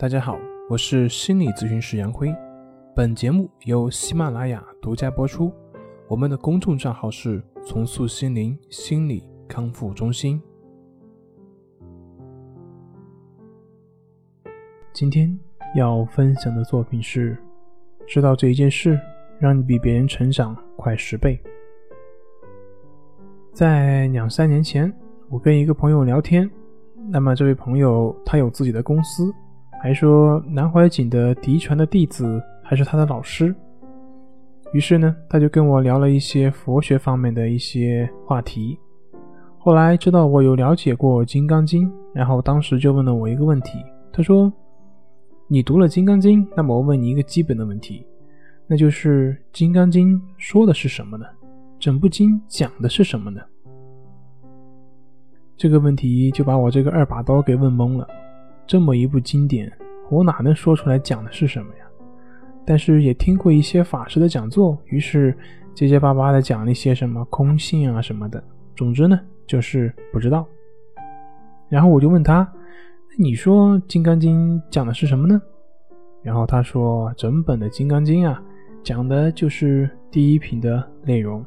大家好，我是心理咨询师杨辉。本节目由喜马拉雅独家播出。我们的公众账号是“重塑心灵心理康复中心”。今天要分享的作品是：知道这一件事，让你比别人成长快十倍。在两三年前，我跟一个朋友聊天，那么这位朋友他有自己的公司。还说南怀瑾的嫡传的弟子还是他的老师，于是呢，他就跟我聊了一些佛学方面的一些话题。后来知道我有了解过《金刚经》，然后当时就问了我一个问题，他说：“你读了《金刚经》，那么我问你一个基本的问题，那就是《金刚经》说的是什么呢？整部经讲的是什么呢？”这个问题就把我这个二把刀给问懵了。这么一部经典，我哪能说出来讲的是什么呀？但是也听过一些法师的讲座，于是结结巴巴的讲了一些什么空性啊什么的。总之呢，就是不知道。然后我就问他：“你说《金刚经》讲的是什么呢？”然后他说：“整本的《金刚经》啊，讲的就是第一品的内容。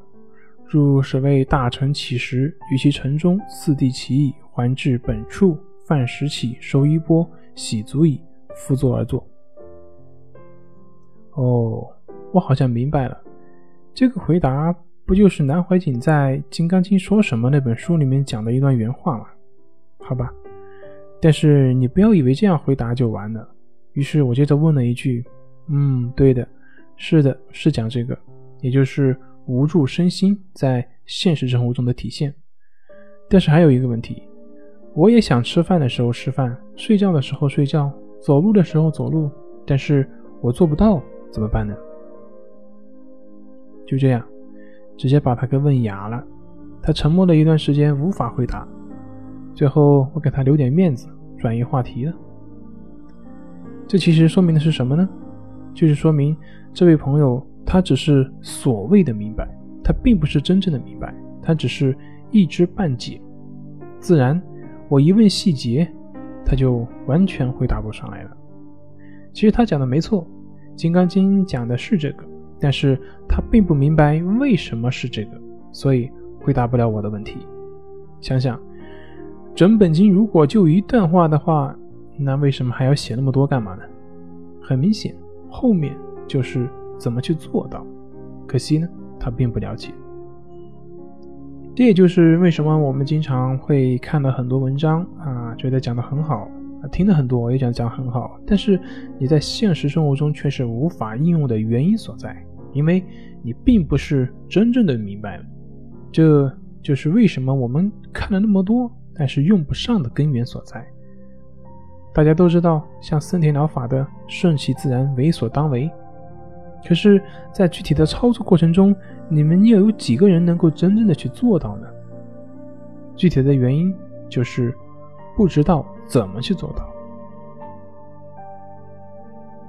入是为大乘起时，于其城中，四地其意，还至本处。”饭食起，收衣钵，洗足矣，复坐而坐。哦，我好像明白了，这个回答不就是南怀瑾在《金刚经说什么》那本书里面讲的一段原话吗？好吧，但是你不要以为这样回答就完了。于是我接着问了一句：“嗯，对的，是的，是讲这个，也就是无助身心在现实生活中的体现。但是还有一个问题。”我也想吃饭的时候吃饭，睡觉的时候睡觉，走路的时候走路，但是我做不到，怎么办呢？就这样，直接把他给问哑了。他沉默了一段时间，无法回答。最后，我给他留点面子，转移话题了。这其实说明的是什么呢？就是说明这位朋友他只是所谓的明白，他并不是真正的明白，他只是一知半解，自然。我一问细节，他就完全回答不上来了。其实他讲的没错，《金刚经》讲的是这个，但是他并不明白为什么是这个，所以回答不了我的问题。想想，整本经如果就一段话的话，那为什么还要写那么多干嘛呢？很明显，后面就是怎么去做到。可惜呢，他并不了解。这也就是为什么我们经常会看到很多文章啊，觉得讲的很好啊，听了很多也讲讲很好，但是你在现实生活中却是无法应用的原因所在，因为你并不是真正的明白。这就是为什么我们看了那么多，但是用不上的根源所在。大家都知道，像森田疗法的顺其自然，为所当为。可是，在具体的操作过程中，你们又有几个人能够真正的去做到呢？具体的原因就是不知道怎么去做到。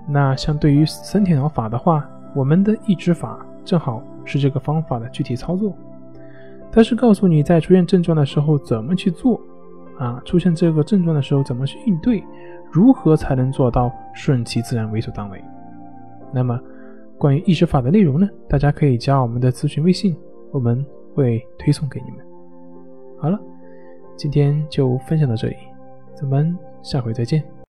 那相对于森田疗法的话，我们的抑制法正好是这个方法的具体操作，它是告诉你在出现症状的时候怎么去做，啊，出现这个症状的时候怎么去应对，如何才能做到顺其自然，为所当为。那么。关于意识法的内容呢，大家可以加我们的咨询微信，我们会推送给你们。好了，今天就分享到这里，咱们下回再见。